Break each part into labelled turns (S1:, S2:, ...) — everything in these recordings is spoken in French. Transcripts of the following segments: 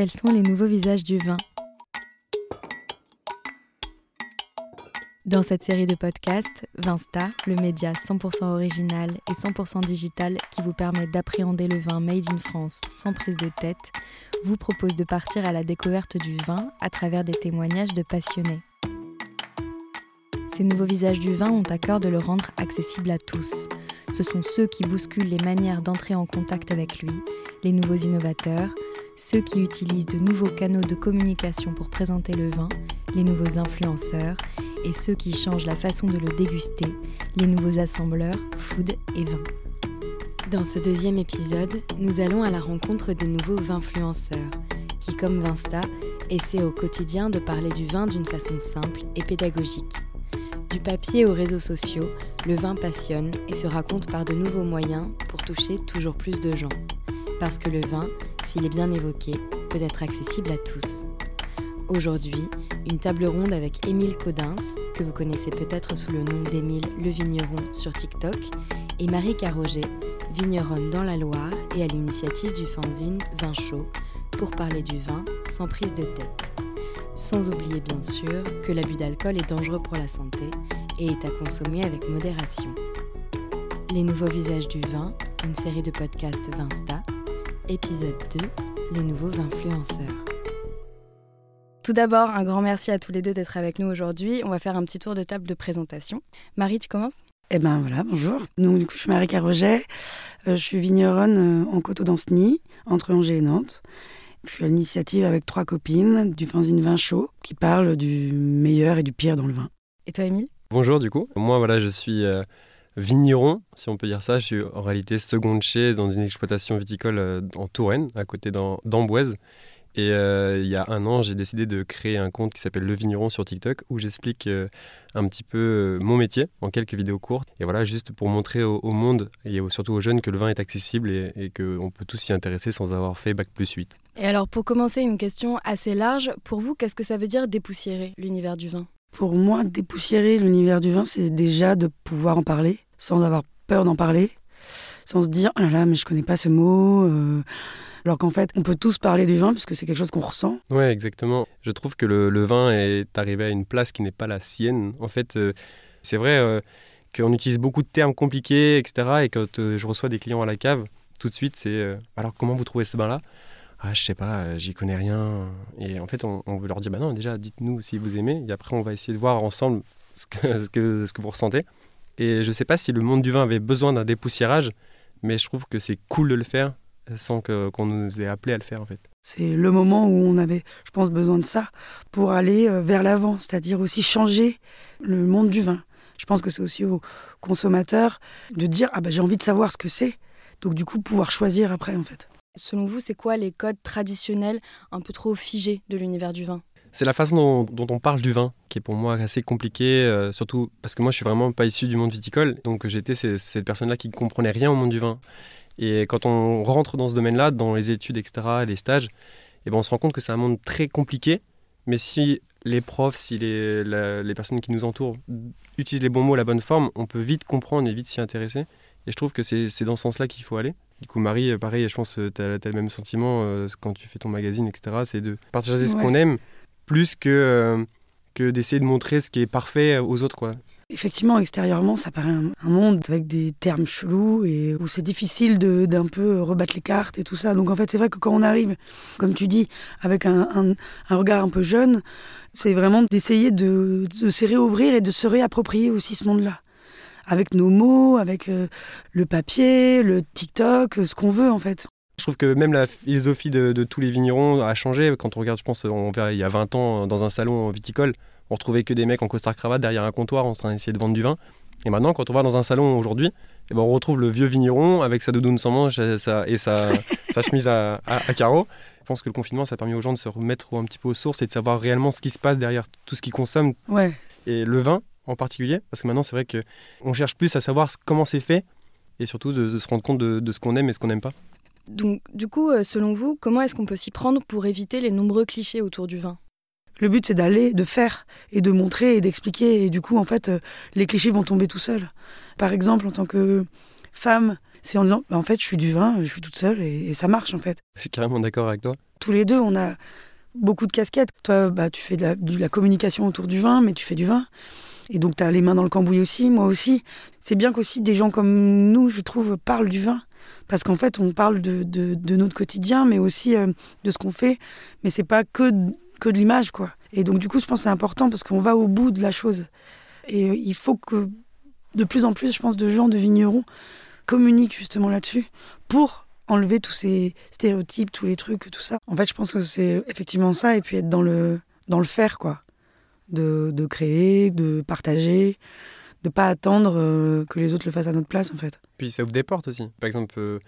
S1: quels sont les nouveaux visages du vin Dans cette série de podcasts, Vinsta, le média 100% original et 100% digital qui vous permet d'appréhender le vin made in France sans prise de tête, vous propose de partir à la découverte du vin à travers des témoignages de passionnés. Ces nouveaux visages du vin ont à cœur de le rendre accessible à tous. Ce sont ceux qui bousculent les manières d'entrer en contact avec lui, les nouveaux innovateurs, ceux qui utilisent de nouveaux canaux de communication pour présenter le vin, les nouveaux influenceurs, et ceux qui changent la façon de le déguster, les nouveaux assembleurs, food et vin. Dans ce deuxième épisode, nous allons à la rencontre des nouveaux influenceurs, qui, comme Vinsta, essaient au quotidien de parler du vin d'une façon simple et pédagogique. Du papier aux réseaux sociaux, le vin passionne et se raconte par de nouveaux moyens pour toucher toujours plus de gens. Parce que le vin, s'il est bien évoqué, peut être accessible à tous. Aujourd'hui, une table ronde avec Émile Codins, que vous connaissez peut-être sous le nom d'Émile le Vigneron sur TikTok, et Marie Carroget, vigneronne dans la Loire et à l'initiative du fanzine Vin Chaud, pour parler du vin sans prise de tête. Sans oublier bien sûr que l'abus d'alcool est dangereux pour la santé et est à consommer avec modération. Les nouveaux visages du vin, une série de podcasts Vinsta, épisode 2, les nouveaux influenceurs. Tout d'abord, un grand merci à tous les deux d'être avec nous aujourd'hui. On va faire un petit tour de table de présentation. Marie, tu commences?
S2: Eh ben voilà, bonjour. Donc, du coup, je suis Marie Carroget. Euh, je suis vigneronne euh, en coteau d'Anceny, entre Angers et Nantes. Je suis à l'initiative avec trois copines du fanzine Vin Chaud qui parle du meilleur et du pire dans le vin.
S1: Et toi, Émile?
S3: Bonjour, du coup. Moi, voilà, je suis euh, vigneron, si on peut dire ça. Je suis en réalité seconde chez dans une exploitation viticole en Touraine, à côté d'Amboise. Et euh, il y a un an, j'ai décidé de créer un compte qui s'appelle Le Vigneron sur TikTok où j'explique euh, un petit peu euh, mon métier en quelques vidéos courtes. Et voilà, juste pour montrer au, monde et surtout aux jeunes que le vin est accessible et, et qu'on peut tous s'y intéresser sans avoir fait Bac plus 8.
S1: Et alors, pour commencer, une question assez large. Pour vous, qu'est-ce que ça veut dire dépoussiérer l'univers du vin?
S2: Pour moi, dépoussiérer l'univers du vin, c'est déjà de pouvoir en parler sans avoir peur d'en parler, sans se dire ah là là, mais je connais pas ce mot. Alors qu'en fait, on peut tous parler du vin puisque c'est quelque chose qu'on ressent.
S3: Oui, exactement. Je trouve que le, vin est arrivé à une place qui n'est pas la sienne. En fait, euh, c'est vrai euh, qu'on utilise beaucoup de termes compliqués, etc. Et quand euh, je reçois des clients à la cave, tout de suite, c'est alors comment vous trouvez ce vin-là? Ah, je sais pas, j'y connais rien. Et en fait, on, veut leur dire, bah non, déjà, dites-nous si vous aimez. Et après, on va essayer de voir ensemble ce que vous ressentez. Et je sais pas si le monde du vin avait besoin d'un dépoussiérage, mais je trouve que c'est cool de le faire sans qu'on nous ait appelé à le faire en fait.
S2: C'est le moment où on avait, je pense, besoin de ça pour aller euh, vers l'avant, c'est-à-dire aussi changer le monde du vin. Je pense que c'est aussi aux consommateurs de dire ah ben j'ai envie de savoir ce que c'est, donc du coup pouvoir choisir après en fait.
S1: Selon vous, c'est quoi les codes traditionnels un peu trop figés de l'univers du vin?
S3: C'est la façon dont, on parle du vin qui est pour moi assez compliquée, euh, surtout parce que moi je suis vraiment pas issu du monde viticole, donc j'étais cette personne-là qui ne comprenait rien au monde du vin. Et quand on rentre dans ce domaine-là, dans les études, etc., les stages, eh ben on se rend compte que c'est un monde très compliqué. Mais si les profs, si les, les, personnes qui nous entourent utilisent les bons mots, la bonne forme, on peut vite comprendre et vite s'y intéresser. Et je trouve que c'est dans ce sens-là qu'il faut aller. Du coup, Marie, pareil, je pense que tu as, le même sentiment euh, quand tu fais ton magazine, etc. C'est de partager ce qu'on aime plus que, euh, que d'essayer de montrer ce qui est parfait aux autres. Quoi.
S2: Effectivement, extérieurement, ça paraît un, monde avec des termes chelous et où c'est difficile d'un peu rebattre les cartes et tout ça. Donc en fait, c'est vrai que quand on arrive, comme tu dis, avec un, regard un peu jeune, c'est vraiment d'essayer de, se réouvrir et de se réapproprier aussi ce monde-là. Avec nos mots, avec euh, le papier, le TikTok, ce qu'on veut en fait.
S3: Je trouve que même la philosophie de, de, tous les vignerons a changé. Quand on regarde, je pense, on verra il y a 20 ans dans un salon viticole, on retrouvait que des mecs en costard cravate derrière un comptoir en train d'essayer de vendre du vin. Et maintenant, quand on va dans un salon aujourd'hui, eh ben, on retrouve le vieux vigneron avec sa doudoune sans manche et sa, chemise à, carreaux. Je pense que le confinement, ça a permis aux gens de se remettre un petit peu aux sources et de savoir réellement ce qui se passe derrière tout ce qu'ils consomment.
S2: Ouais.
S3: Et le vin en particulier, parce que maintenant, c'est vrai qu'on cherche plus à savoir comment c'est fait et surtout de, se rendre compte de, de ce qu'on aime et ce qu'on n'aime pas.
S1: Donc, du coup, euh, selon vous, comment est-ce qu'on peut s'y prendre pour éviter les nombreux clichés autour du vin?
S2: Le but, c'est d'aller, de faire et de montrer et d'expliquer. Et du coup, en fait, euh, les clichés vont tomber tout seuls. Par exemple, en tant que femme C'est en disant, bah, en fait, je suis du vin, je suis toute seule et, ça marche en fait.
S3: Je suis carrément d'accord avec toi.
S2: Tous les deux, on a beaucoup de casquettes. Toi, bah, tu fais de la, communication autour du vin, mais tu fais du vin. Et donc, tu as les mains dans le cambouis aussi, moi aussi. C'est bien qu'aussi des gens comme nous, je trouve, parlent du vin. Parce qu'en fait, on parle de, de, notre quotidien, mais aussi euh, de ce qu'on fait. Mais c'est pas que, que de l'image, quoi. Et donc, du coup, je pense que c'est important parce qu'on va au bout de la chose. Et euh, il faut que de plus en plus, je pense, de gens, de vignerons communiquent justement là-dessus pour enlever tous ces stéréotypes, tous les trucs, tout ça. En fait, je pense que c'est effectivement ça, et puis être dans le, dans le faire, quoi. De, de créer, de partager, de pas attendre euh, que les autres le fassent à notre place, en fait.
S3: Puis ça ouvre des portes aussi. Par exemple, euh,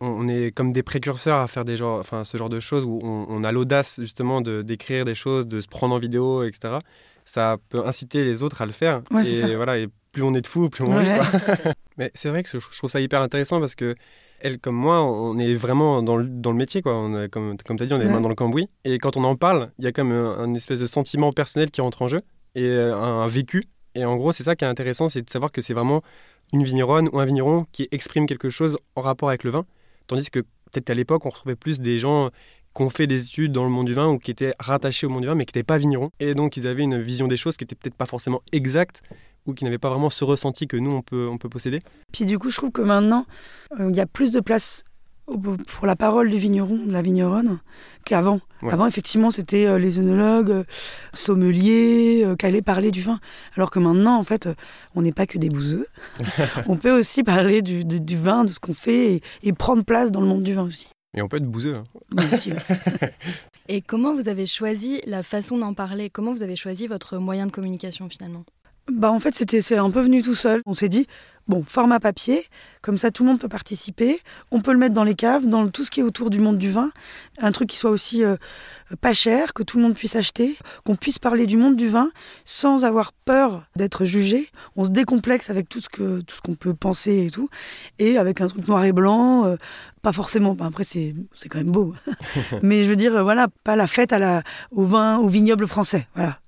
S3: on, est comme des précurseurs à faire des genres, enfin, ce genre de choses où on, on a l'audace justement de d'écrire des choses, de se prendre en vidéo, etc ça peut inciter les autres à le faire. et voilà, et plus on est de fous, plus on ouais. Mais c'est vrai que je trouve ça hyper intéressant parce que elle comme moi, on est vraiment dans le, dans le métier, quoi. On comme comme tu as dit, on est les mains dans le cambouis. Et quand on en parle, il y a comme un, espèce de sentiment personnel qui rentre en jeu et euh, un, vécu. Et en gros, c'est ça qui est intéressant, c'est de savoir que c'est vraiment une vigneronne ou un vigneron qui exprime quelque chose en rapport avec le vin. Tandis que peut-être qu'à l'époque, on retrouvait plus des gens qui ont fait des études dans le monde du vin ou qui étaient rattachés au monde du vin mais qui n'étaient pas vignerons. Et donc ils avaient une vision des choses qui n'était peut-être pas forcément exacte ou qui n'avaient pas vraiment ce ressenti que nous on peut, on peut posséder.
S2: Puis du coup je trouve que maintenant euh, il y a plus de place pour la parole du vigneron, de la vigneronne, qu'avant. Avant, effectivement, c'était euh, les œnologues, euh, sommeliers, qui allaient parler du vin. Alors que maintenant, en fait, on n'est pas que des bouseux. on peut aussi parler du, du, vin, de ce qu'on fait, et, et, prendre place dans le monde du vin aussi.
S3: Et on peut être bouseux. Hein.
S1: Et comment vous avez choisi la façon d'en parler? Comment vous avez choisi votre moyen de communication finalement?
S2: Bah en fait c'était c'est un peu venu tout seul. On s'est dit bon format papier, comme ça tout le monde peut participer. On peut le mettre dans les caves, dans tout ce qui est autour du monde du vin, un truc qui soit aussi euh, pas cher, que tout le monde puisse acheter, qu'on puisse parler du monde du vin sans avoir peur d'être jugé. On se décomplexe avec tout ce que tout ce qu'on peut penser et tout, et avec un truc noir et blanc, euh, pas forcément. après c'est c'est quand même beau, mais je veux dire voilà pas la fête à la au vin au vignoble français, voilà.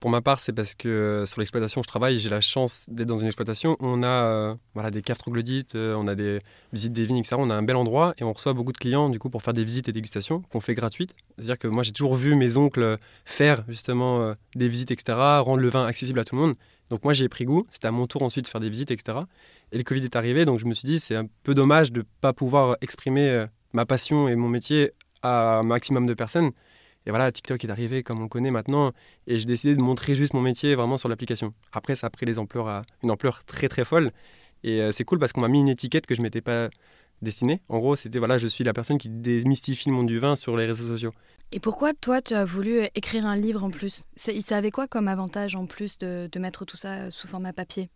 S3: Pour ma part, c'est parce que euh, sur l'exploitation où je travaille, j'ai la chance d'être dans une exploitation où on a euh, voilà, des caves troglodytes, euh, on a des visites des vignes, etc. On a un bel endroit et on reçoit beaucoup de clients du coup pour faire des visites et dégustations qu'on fait gratuites. C'est-à-dire que moi, j'ai toujours vu mes oncles faire justement des visites, etc., rendre le vin accessible à tout le monde. Donc moi, j'ai pris goût. C'était à mon tour ensuite de faire des visites, etc. Et le Covid est arrivé, donc je me suis dit, c'est un peu dommage de ne pas pouvoir exprimer ma passion et mon métier à un maximum de personnes. Et voilà, TikTok est arrivé comme on connaît maintenant, et j'ai décidé de montrer juste mon métier vraiment sur l'application. Après, ça a pris ampleurs à une ampleur très très folle, et euh, c'est cool parce qu'on m'a mis une étiquette que je m'étais pas destinée. En gros, c'était voilà, je suis la personne qui démystifie le monde du vin sur les réseaux sociaux.
S1: Et pourquoi toi, tu as voulu écrire un livre en plus? Ça avait quoi comme avantage en plus de mettre tout ça sous format papier?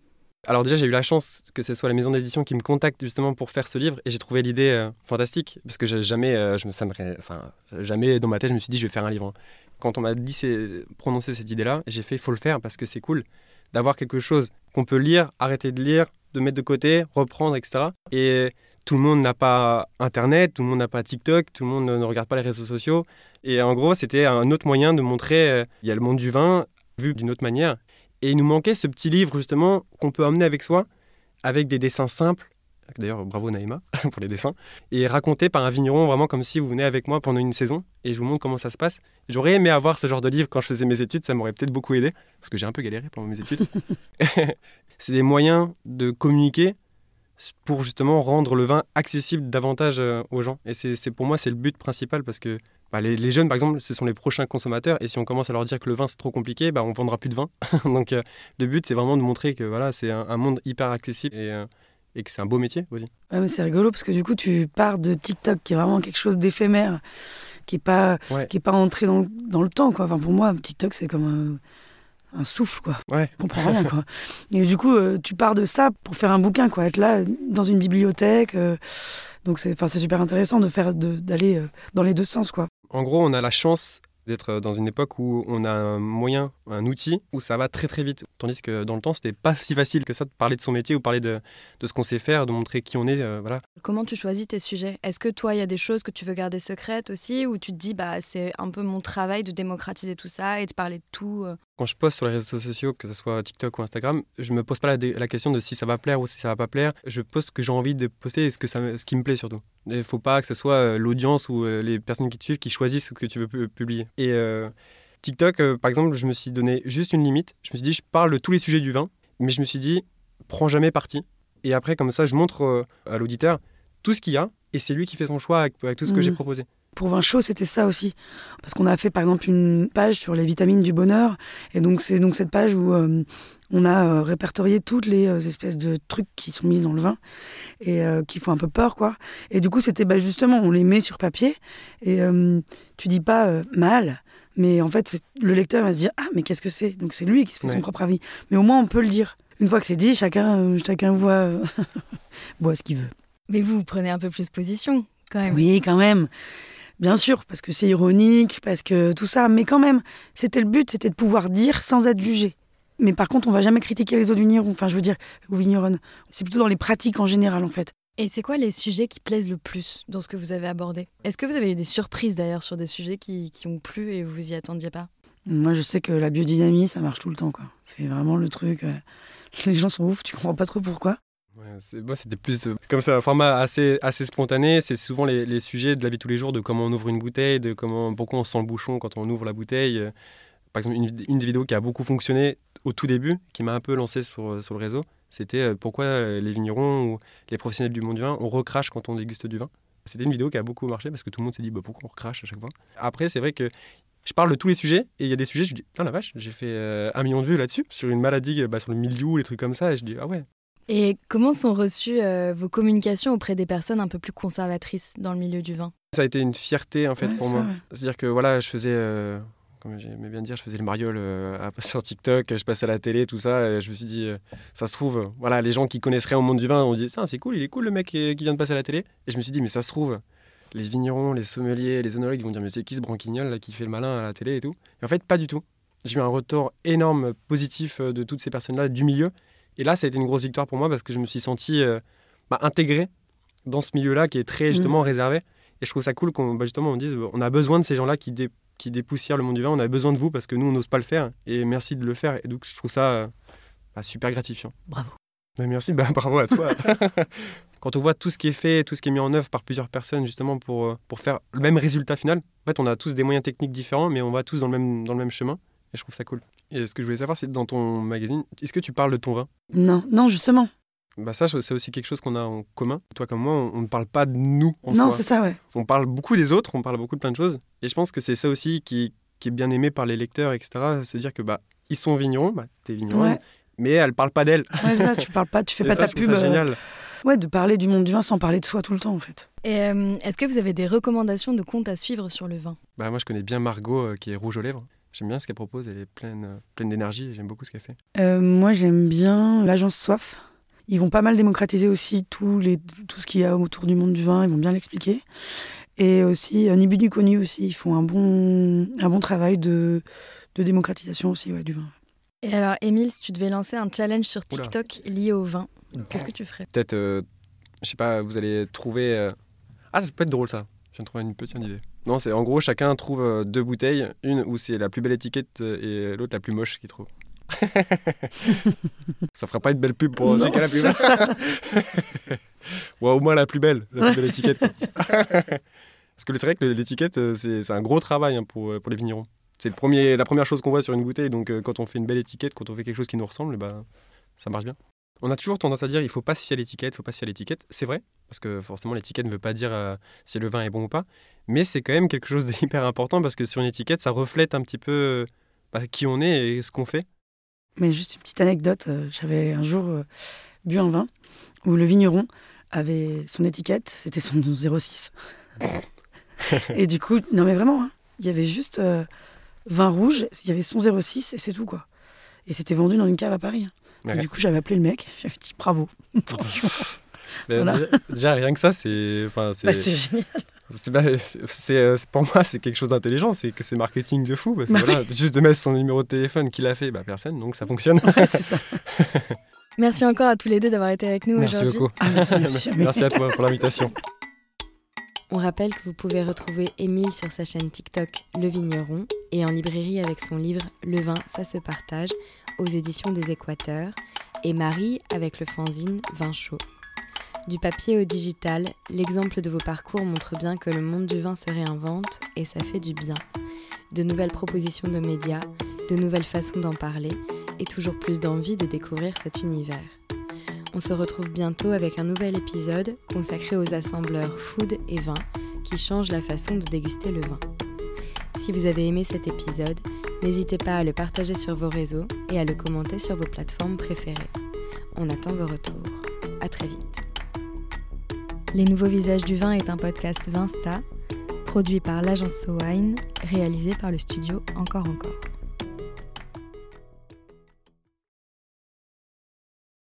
S3: Alors déjà, j'ai eu la chance que ce soit la maison d'édition qui me contacte justement pour faire ce livre et j'ai trouvé l'idée euh, fantastique parce que jamais, euh, je me, ça enfin, jamais dans ma tête, je me suis dit je vais faire un livre. Quand on m'a dit prononcé cette idée-là, j'ai fait faut le faire parce que c'est cool d'avoir quelque chose qu'on peut lire, arrêter de lire, de mettre de côté, reprendre, etc. Et tout le monde n'a pas Internet, tout le monde n'a pas TikTok, tout le monde ne regarde pas les réseaux sociaux. Et en gros, c'était un autre moyen de montrer, euh, il y a le monde du vin vu d'une autre manière. Et il nous manquait ce petit livre justement qu'on peut emmener avec soi, avec des dessins simples. D'ailleurs, bravo Naïma pour les dessins. Et raconté par un vigneron vraiment comme si vous venez avec moi pendant une saison et je vous montre comment ça se passe. J'aurais aimé avoir ce genre de livre quand je faisais mes études, ça m'aurait peut-être beaucoup aidé parce que j'ai un peu galéré pendant mes études. c'est des moyens de communiquer pour justement rendre le vin accessible davantage euh, aux gens. Et c'est pour moi, c'est le but principal parce que bah, les, jeunes, par exemple, ce sont les prochains consommateurs. Et si on commence à leur dire que le vin, c'est trop compliqué, bah, on vendra plus de vin. Donc, euh, le but, c'est vraiment de montrer que voilà, c'est un, monde hyper accessible et, euh, et que c'est un beau métier aussi.
S2: mais c'est rigolo parce que du coup, tu pars de TikTok, qui est vraiment quelque chose d'éphémère, qui n'est pas, qui est pas entré dans, dans, le temps. Quoi. Enfin, pour moi, TikTok, c'est comme un, un, souffle. Quoi.
S3: Ouais.
S2: Je comprends rien. Quoi. et du coup, euh, tu pars de ça pour faire un bouquin, quoi. être là dans une bibliothèque. donc, c'est super intéressant de faire d'aller dans les deux sens. quoi
S3: en gros, on a la chance d'être dans une époque où on a un moyen, un outil où ça va très très vite. Tandis que dans le temps, c'était pas si facile que ça de parler de son métier ou parler de, ce qu'on sait faire, de montrer qui on est. Euh, voilà.
S1: Comment tu choisis tes sujets? Est-ce que toi, il y a des choses que tu veux garder secrètes aussi? Ou tu te dis, bah, c'est un peu mon travail de démocratiser tout ça et de parler de tout euh
S3: Quand je poste sur les réseaux sociaux, que ce soit TikTok ou Instagram, je me pose pas la, la question de si ça va plaire ou si ça va pas plaire. Je poste ce que j'ai envie de poster et ce, que ça, ce qui me plaît surtout. Il faut pas que ce soit euh, l'audience ou euh, les personnes qui te suivent qui choisissent ce que tu veux pu- publier. Et euh, TikTok, euh, par exemple, je me suis donné juste une limite. Je me suis dit, je parle de tous les sujets du vin, mais je me suis dit, prends jamais parti. Et après, comme ça, je montre euh, à l'auditeur tout ce qu'il y a et c'est lui qui fait son choix avec, avec tout ce que
S2: Mhm.
S3: j'ai proposé.
S2: Pour vin chaud, c'était ça aussi. Parce qu'on a fait par exemple une page sur les vitamines du bonheur. Et donc c'est donc cette page où euh, on a euh, répertorié toutes les euh, espèces de trucs qui sont mis dans le vin et euh, qui font un peu peur, quoi. Et du coup, c'était bah, justement, on les met sur papier et euh, tu dis pas euh, mal. Mais en fait, c'est- le lecteur va se dire Ah, mais qu'est-ce que c'est? Donc c'est lui qui se fait son propre avis. Mais au moins, on peut le dire. Une fois que c'est dit, chacun, chacun voit, voit ce qu'il veut.
S1: Mais vous, vous prenez un peu plus position, quand même.
S2: Oui, quand même. Bien sûr, parce que c'est ironique, parce que tout ça. Mais quand même, c'était le but, c'était de pouvoir dire sans être jugé. Mais par contre, on va jamais critiquer les autres vignerons. Enfin, je veux dire, ou vigneronnes. C'est plutôt dans les pratiques en général, en fait.
S1: Et c'est quoi les sujets qui plaisent le plus dans ce que vous avez abordé? Est-ce que vous avez eu des surprises d'ailleurs sur des sujets qui, qui ont plu et vous vous y attendiez pas?
S2: Moi, je sais que la biodynamie, ça marche tout le temps, quoi. C'est vraiment le truc. euh, Les gens sont ouf, tu comprends pas trop pourquoi.
S3: Moi, c'était plus euh, comme ça, un format assez, assez spontané. C'est souvent les, sujets de la vie de tous les jours, de comment on ouvre une bouteille, de comment, pourquoi on sent le bouchon quand on ouvre la bouteille. Par exemple, une, une des vidéos qui a beaucoup fonctionné au tout début, qui m'a un peu lancé sur, sur le réseau, c'était euh, pourquoi euh, les vignerons ou les professionnels du monde du vin, on recrache quand on déguste du vin. C'était une vidéo qui a beaucoup marché parce que tout le monde s'est dit bah, pourquoi on recrache à chaque fois? Après, c'est vrai que je parle de tous les sujets et il y a des sujets, je dis, putain la vache, j'ai fait euh, un million de vues là-dessus, sur une maladie, bah, sur le milieu, les trucs comme ça, et je dis, ah ouais,
S1: Et comment sont reçues euh, vos communications auprès des personnes un peu plus conservatrices dans le milieu du vin?
S3: Ça a été une fierté en fait
S2: Ouais,
S3: pour moi. C'est-à-dire que voilà, je faisais, euh, comme j'aimais bien dire, je faisais le mariole euh, sur TikTok, je passais à la télé, tout ça. Et je me suis dit, euh, ça se trouve, euh, voilà, les gens qui connaissent rien au monde du vin, on dit, Tiens, c'est cool, il est cool le mec qui, qui vient de passer à la télé. Et je me suis dit, mais ça se trouve, les vignerons, les sommeliers, les onologues ils vont dire, mais c'est qui ce branquignol là qui fait le malin à la télé et tout? Et en fait, pas du tout. J'ai eu un retour énorme, positif euh, de toutes ces personnes-là du milieu. Et là, ça a été une grosse victoire pour moi parce que je me suis senti euh, bah, intégré dans ce milieu-là qui est très justement réservé. Et je trouve ça cool qu'on bah, justement on dise on a besoin de ces gens-là qui, dé- qui dépoussièrent le monde du vin, on a besoin de vous parce que nous on n'ose pas le faire et merci de le faire. Et donc je trouve ça euh, bah, super gratifiant.
S2: Bravo.
S3: Merci, bravo à toi. Quand on voit tout ce qui est fait, tout ce qui est mis en œuvre par plusieurs personnes justement pour, euh, pour faire le même résultat final, en fait on a tous des moyens techniques différents mais on va tous dans le même, dans le même chemin et je trouve ça cool. Et ce que je voulais savoir c'est dans ton magazine, est-ce que tu parles de ton vin?
S2: Non, non, justement.
S3: bah ça, c'est aussi quelque chose qu'on a en commun. Toi comme moi, on ne parle pas de nous en
S2: non,
S3: soi
S2: c'est ça, ouais.
S3: on parle beaucoup des autres, on parle beaucoup de plein de choses. Et je pense que c'est ça aussi qui, qui est bien aimé par les lecteurs, etc. Se dire que bah ils sont vignerons, bah, t'es vigneron,
S2: Ouais.
S3: mais elle parle pas d'elle.
S2: Ouais, ça, tu parles pas, tu fais
S3: Et
S2: pas
S3: ça,
S2: ta pub.
S3: ça
S2: euh,
S3: génial.
S2: Ouais, de parler du monde du vin sans parler de soi tout le temps, en fait.
S1: Et euh, est-ce que vous avez des recommandations de comptes à suivre sur le vin?
S3: Bah, moi, je connais bien Margot euh, qui est rouge aux lèvres. J'aime bien ce qu'elle propose, elle est pleine, euh, pleine d'énergie et j'aime beaucoup ce qu'elle fait.
S2: Euh, moi, j'aime bien l'agence Soif. Ils vont pas mal démocratiser aussi tout, les, tout ce qu'il y a autour du monde du vin. Ils vont bien l'expliquer. Et aussi, euh, Ni Bu Ni Connu aussi. Ils font un bon, un bon travail de, de démocratisation aussi ouais, du vin.
S1: Et alors, Émile, si tu devais lancer un challenge sur
S3: Oula.
S1: TikTok lié au vin, qu'est-ce que tu ferais?
S3: Peut-être, euh, je sais pas, vous allez trouver. euh, Ah, ça peut être drôle ça. Je viens de trouver une petite idée. Non, c'est en gros, chacun trouve euh, deux bouteilles, une où c'est la plus belle étiquette euh, et l'autre la plus moche qu'il trouve. ça fera pas une belle pub pour
S2: Non,
S3: la plus belle. Ou au moins la plus belle, la plus belle étiquette. quoi. Parce que c'est vrai que l'étiquette, euh, c'est un gros travail hein, pour, pour les vignerons. C'est le premier, la première chose qu'on voit sur une bouteille. Donc, euh, quand on fait une belle étiquette, quand on fait quelque chose qui nous ressemble, bah, ça marche bien. On a toujours tendance à dire il faut pas se fier à l'étiquette, il faut pas se fier à l'étiquette. C'est vrai, parce que forcément l'étiquette ne veut pas dire euh, si le vin est bon ou pas. Mais c'est quand même quelque chose d'hyper important parce que sur une étiquette, ça reflète un petit peu bah, qui on est et ce qu'on fait.
S2: Mais juste une petite anecdote. euh, J'avais un jour euh, bu un vin où le vigneron avait son étiquette, c'était son 06. et du coup, non mais vraiment, hein, il y avait juste euh, vin rouge, il y avait son 06 et c'est tout quoi. Et c'était vendu dans une cave à Paris. hein.
S3: Ouais.
S2: du coup, j'avais appelé le mec, j'avais dit bravo. Voilà.
S3: déjà, déjà, rien que ça, c'est. Enfin, c'est.
S2: bah, c'est génial.
S3: c'est- bah, c'est- euh, c'est- pour moi, c'est quelque chose d'intelligent, c'est que c'est marketing de fou. Parce que
S2: Bah
S3: voilà, juste de mettre son numéro de téléphone, qui l'a fait Bah personne, donc ça fonctionne.
S2: Ouais, ça.
S1: Merci encore à tous les deux d'avoir été avec nous
S3: Merci
S1: aujourd'hui.
S3: beaucoup.
S2: Ah, merci, merci.
S3: Merci à toi pour l'invitation.
S1: On rappelle que vous pouvez retrouver Émile sur sa chaîne TikTok Le Vigneron et en librairie avec son livre Le vin, ça se partage aux éditions des Équateurs et Marie avec le fanzine Vin chaud. Du papier au digital, l'exemple de vos parcours montre bien que le monde du vin se réinvente et ça fait du bien. De nouvelles propositions de médias, de nouvelles façons d'en parler et toujours plus d'envie de découvrir cet univers. On se retrouve bientôt avec un nouvel épisode consacré aux assembleurs food et vin qui changent la façon de déguster le vin. Si vous avez aimé cet épisode, n'hésitez pas à le partager sur vos réseaux et à le commenter sur vos plateformes préférées. On attend vos retours. À très vite. Les Nouveaux Visages du Vin est un podcast Vinsta, produit par l'agence So Wine, réalisé par le studio Encore Encore.